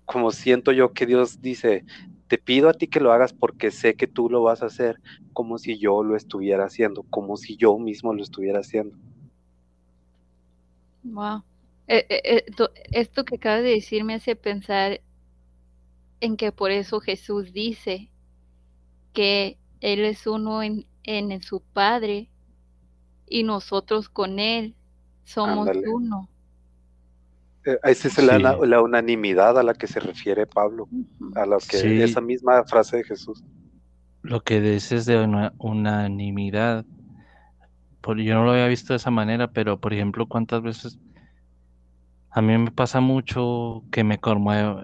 A: como siento yo que Dios dice, te pido a ti que lo hagas porque sé que tú lo vas a hacer como si yo lo estuviera haciendo, como si yo mismo lo estuviera haciendo.
C: Wow. Eh, eh, eh, esto que acabas de decir me hace pensar en que por eso Jesús dice que Él es uno en, en su Padre y nosotros con Él somos uno.
A: esa es la, unanimidad a la que se refiere Pablo, a lo que esa misma frase de Jesús.
B: Lo que dices de una unanimidad yo no lo había visto de esa manera, pero por ejemplo, ¿cuántas veces a mí me pasa mucho que me conmuevo?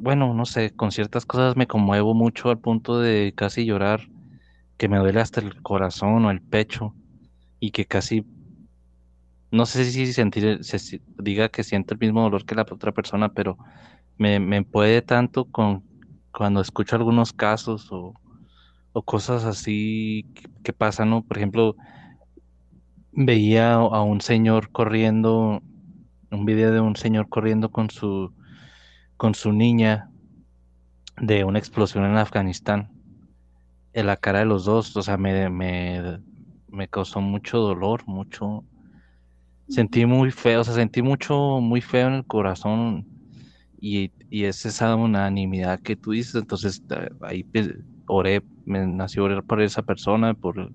B: Bueno, no sé, con ciertas cosas me conmuevo mucho al punto de casi llorar, que me duele hasta el corazón o el pecho y que casi, no sé si sentir, se, diga que siento el mismo dolor que la otra persona, pero me, me puede tanto con cuando escucho algunos casos o, o cosas así que, que pasan, ¿no? Por ejemplo, veía a un señor corriendo, un video de un señor corriendo con su, con su niña de una explosión en Afganistán. En la cara de los dos, o sea, me, me, me causó mucho dolor, mucho... Sentí muy feo, o sea, sentí mucho, muy feo en el corazón y, y es esa unanimidad que tú dices, entonces ahí pues, oré, me nació orar por esa persona, por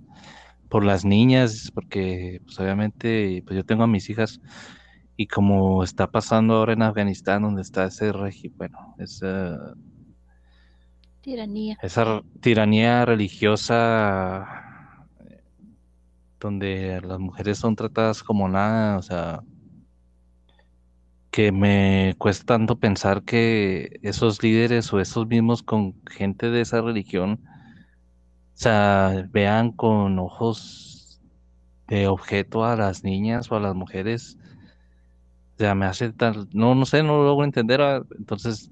B: por las niñas, porque pues obviamente pues yo tengo a mis hijas y como está pasando ahora en Afganistán, donde está ese régimen, bueno, esa
C: tiranía.
B: Esa tiranía religiosa donde las mujeres son tratadas como nada, o sea, que me cuesta tanto pensar que esos líderes o esos mismos con gente de esa religión sea, vean con ojos de objeto a las niñas o a las mujeres. O sea, me hace tal, no, no sé, no lo logro entender. Ah, entonces,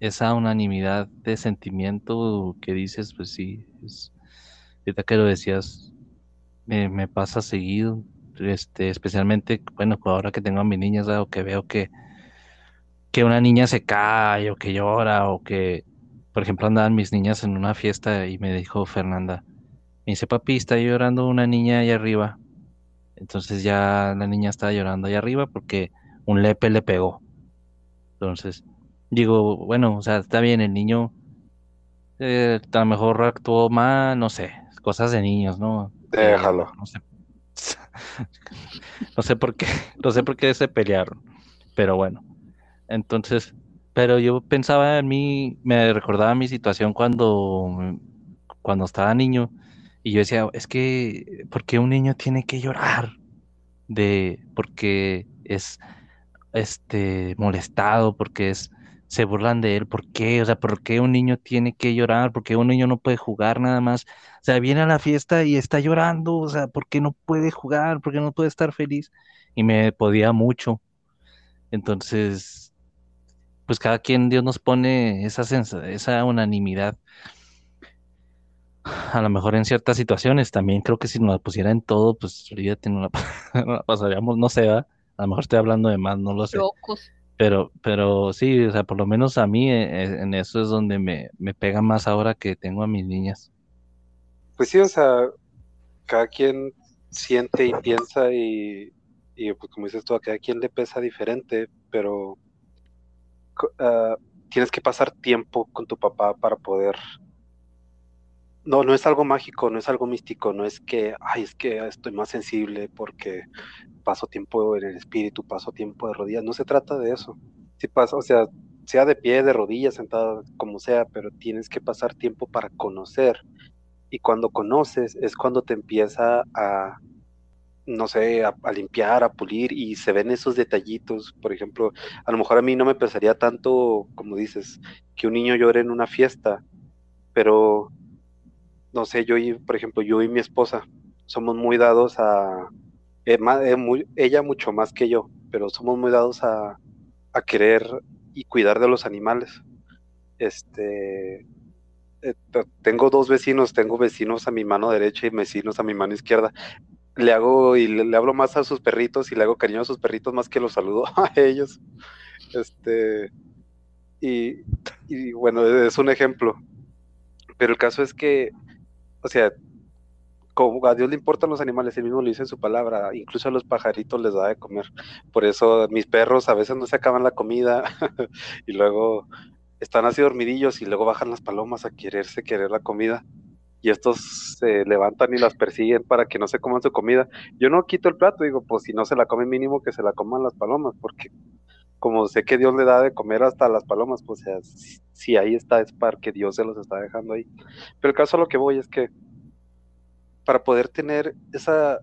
B: esa unanimidad de sentimiento que dices, pues sí, es, ahorita que lo decías, me, pasa seguido, este, especialmente, bueno, ahora que tengo a mis niñas, o que veo que, que una niña se cae o que llora o que por ejemplo, andaban mis niñas en una fiesta y me dijo Fernanda, me dice, papi, está llorando una niña allá arriba. Entonces ya la niña estaba llorando allá arriba porque un lepe le pegó. Entonces, digo, bueno, o sea, está bien, el niño eh, a lo mejor actuó mal, no sé, cosas de niños, ¿no? Eh,
A: Déjalo.
B: no sé. No sé por qué, no sé por qué se pelearon, pero bueno. Entonces, pero yo pensaba en mí, me recordaba mi situación cuando, cuando estaba niño, y yo decía, es que, ¿por qué un niño tiene que llorar? De, porque es este molestado, porque es se burlan de él, ¿por qué? O sea, ¿por qué un niño tiene que llorar? ¿Por qué un niño no puede jugar nada más? O sea, viene a la fiesta y está llorando, o sea, ¿por qué no puede jugar? ¿Por qué no puede estar feliz? Y me podía mucho. Entonces, pues cada quien Dios nos pone esa sensa- esa unanimidad. A lo mejor en ciertas situaciones también creo que si nos la pusiera en todo, pues olvídate, no la, no la pasaríamos, no sé, ¿verdad? A lo mejor estoy hablando de más, no lo sé.
C: Locos.
B: Pero, pero sí, o sea, por lo menos a mí eh, eh, en eso es donde me, me pega más ahora que tengo a mis niñas.
A: Pues sí, o sea, cada quien siente y piensa y, y pues como dices tú, a cada quien le pesa diferente, pero ah, tienes que pasar tiempo con tu papá para poder... No, no es algo mágico, no es algo místico, no es que, ay, es que estoy más sensible porque paso tiempo en el espíritu, paso tiempo de rodillas, no se trata de eso. Si pasa, o sea, sea de pie, de rodillas, sentado, como sea, pero tienes que pasar tiempo para conocer. Y cuando conoces es cuando te empieza a, no sé, a, limpiar, a pulir y se ven esos detallitos. Por ejemplo, a lo mejor a mí no me pesaría tanto, como dices, que un niño llore en una fiesta, pero no sé, yo y, por ejemplo, yo y mi esposa somos muy dados a, eh, ma- eh, ella mucho más que yo, pero somos muy dados a, a querer y cuidar de los animales. Este, eh, te- tengo dos vecinos, tengo vecinos a mi mano derecha y vecinos a mi mano izquierda. Le hago y le, hablo más a sus perritos y le hago cariño a sus perritos más que los saludo a ellos. Este, y, y bueno, es un ejemplo. Pero el caso es que, o sea, como a Dios le importan los animales, él mismo lo dice en su palabra, incluso a los pajaritos les da de comer. Por eso mis perros a veces no se acaban la comida y luego están así dormidillos y luego bajan las palomas a quererse querer la comida. Y estos se levantan y las persiguen para que no se coman su comida. Yo no quito el plato, digo, pues si no se la comen mínimo que se la coman las palomas, porque como sé que Dios le da de comer hasta las palomas, pues si ahí está es para que Dios se los está dejando ahí. Pero el caso a lo que voy es que para poder tener esa,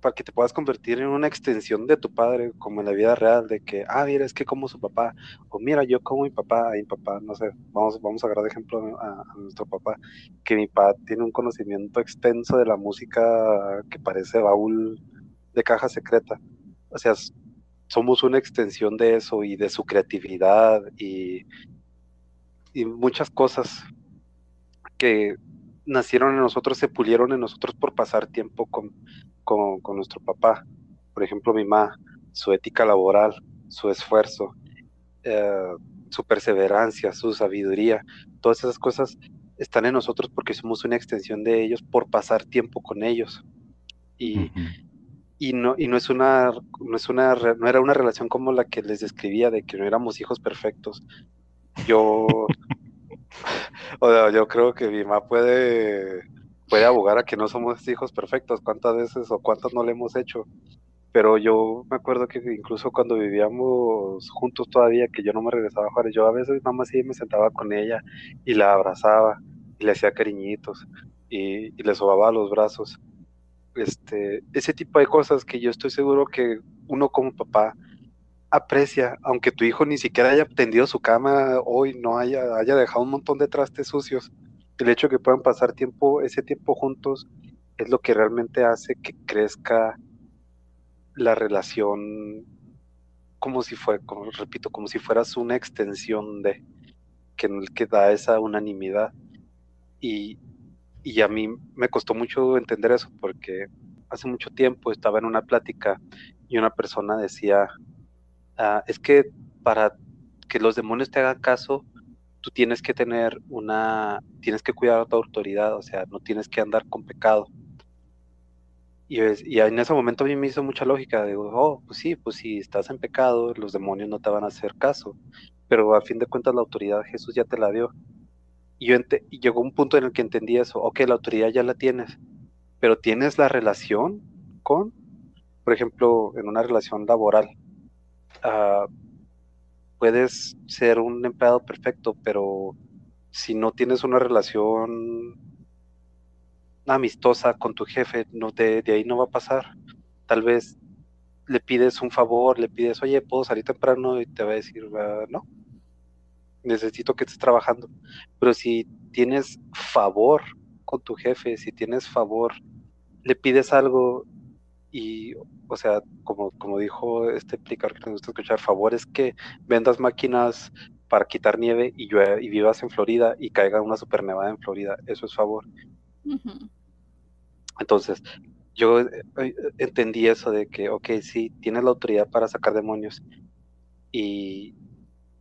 A: para que te puedas convertir en una extensión de tu padre, como en la vida real, de que, ah, mira, es que como su papá, o mira, yo como mi papá, mi papá, no sé, vamos, vamos a agarrar de ejemplo a, nuestro papá, que mi papá tiene un conocimiento extenso de la música que parece baúl de caja secreta. O sea, somos una extensión de eso y de su creatividad y, y muchas cosas que nacieron en nosotros, se pulieron en nosotros por pasar tiempo con, con, con nuestro papá. Por ejemplo, mi mamá, su ética laboral, su esfuerzo, eh, su perseverancia, su sabiduría, todas esas cosas están en nosotros porque somos una extensión de ellos por pasar tiempo con ellos. Y, y no, y no es una, no es una, no era una relación como la que les describía de que no éramos hijos perfectos. Yo, o sea, yo creo que mi mamá puede, puede abogar a que no somos hijos perfectos, cuántas veces o cuántas no le hemos hecho. Pero yo me acuerdo que incluso cuando vivíamos juntos todavía, que yo no me regresaba a Juárez, yo a veces mamá sí me sentaba con ella y la abrazaba y le hacía cariñitos y, y le sobaba los brazos. Este, ese tipo de cosas que yo estoy seguro que uno como papá aprecia, aunque tu hijo ni siquiera haya tendido su cama hoy, no haya, haya dejado un montón de trastes sucios, el hecho de que puedan pasar tiempo, ese tiempo juntos, es lo que realmente hace que crezca la relación como si fue, como repito, como si fueras una extensión de que, que da esa unanimidad. Y, y a mí me costó mucho entender eso porque hace mucho tiempo estaba en una plática y una persona decía, ah, es que para que los demonios te hagan caso, tú tienes que tener una, tienes que cuidar tu autoridad, o sea, no tienes que andar con pecado. Y, y, en ese momento a mí me hizo mucha lógica, digo, oh, pues sí, pues si estás en pecado, los demonios no te van a hacer caso, pero a fin de cuentas la autoridad Jesús ya te la dio. Y, yo y llegó un punto en el que entendí eso, ok, la autoridad ya la tienes, pero tienes la relación con, por ejemplo, en una relación laboral, uh, puedes ser un empleado perfecto, pero si no tienes una relación amistosa con tu jefe, no de, de ahí no va a pasar. Tal vez le pides un favor, le pides, oye, puedo salir temprano y te va a decir, ah, no, necesito que estés trabajando. Pero si tienes favor con tu jefe, si tienes favor, le pides algo y, o sea, como, como dijo este explicar que nos gusta escuchar, favor es que vendas máquinas para quitar nieve y, y vivas en Florida y caiga una super nevada en Florida. Eso es favor. Entonces, yo eh, eh, entendí eso de que, ok, sí, tienes la autoridad para sacar demonios y,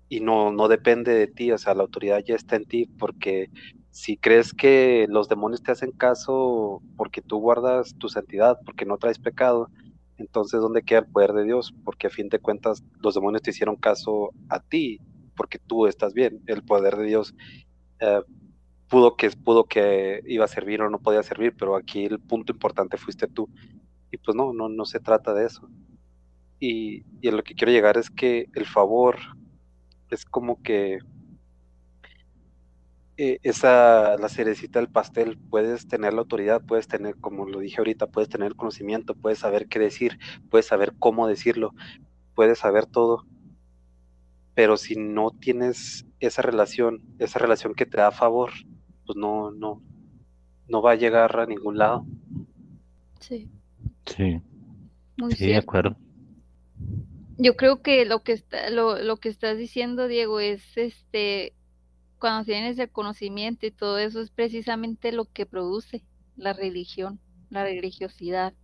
A: y no, no depende de ti, o sea, la autoridad ya está en ti porque si crees que los demonios te hacen caso porque tú guardas tu santidad, porque no traes pecado, entonces ¿dónde queda el poder de Dios? Porque a fin de cuentas los demonios te hicieron caso a ti, porque tú estás bien. El poder de Dios eh, pudo que pudo que iba a servir o no podía servir, pero aquí el punto importante fuiste tú. Y pues no, no, no se trata de eso. Y, y a lo que quiero llegar es que el favor es como que eh, esa la cerecita del pastel, puedes tener la autoridad, puedes tener, como lo dije ahorita, puedes tener el conocimiento, puedes saber qué decir, puedes saber cómo decirlo, puedes saber todo, pero si no tienes esa relación, esa relación que te da favor, pues no, no, no va a llegar a ningún lado.
C: Sí.
B: Sí. sí, de acuerdo.
C: Yo creo que lo que está, lo, lo que estás diciendo, Diego, es este cuando tienes el conocimiento y todo eso es precisamente lo que produce la religión, la religiosidad,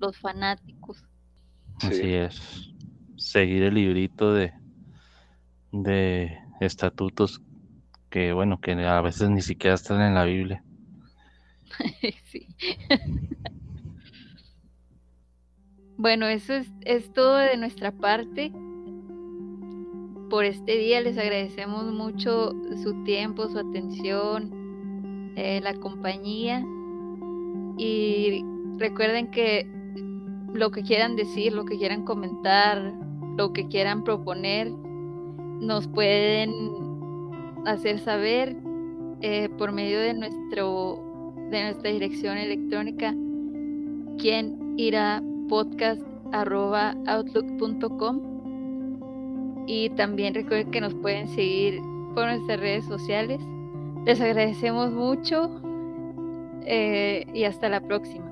C: los fanáticos.
B: Así es. Seguir el librito de, de estatutos que, bueno, que a veces ni siquiera están en la Biblia.
C: sí. bueno, eso es, es todo de nuestra parte por este día. Les agradecemos mucho su tiempo, su atención, eh, la compañía. Y recuerden que lo que quieran decir, lo que quieran comentar, lo que quieran proponer, nos pueden hacer saber eh, por medio de nuestro de nuestra dirección electrónica quien irá podcast outlook.com y también recuerden que nos pueden seguir por nuestras redes sociales. Les agradecemos mucho eh, y hasta la próxima.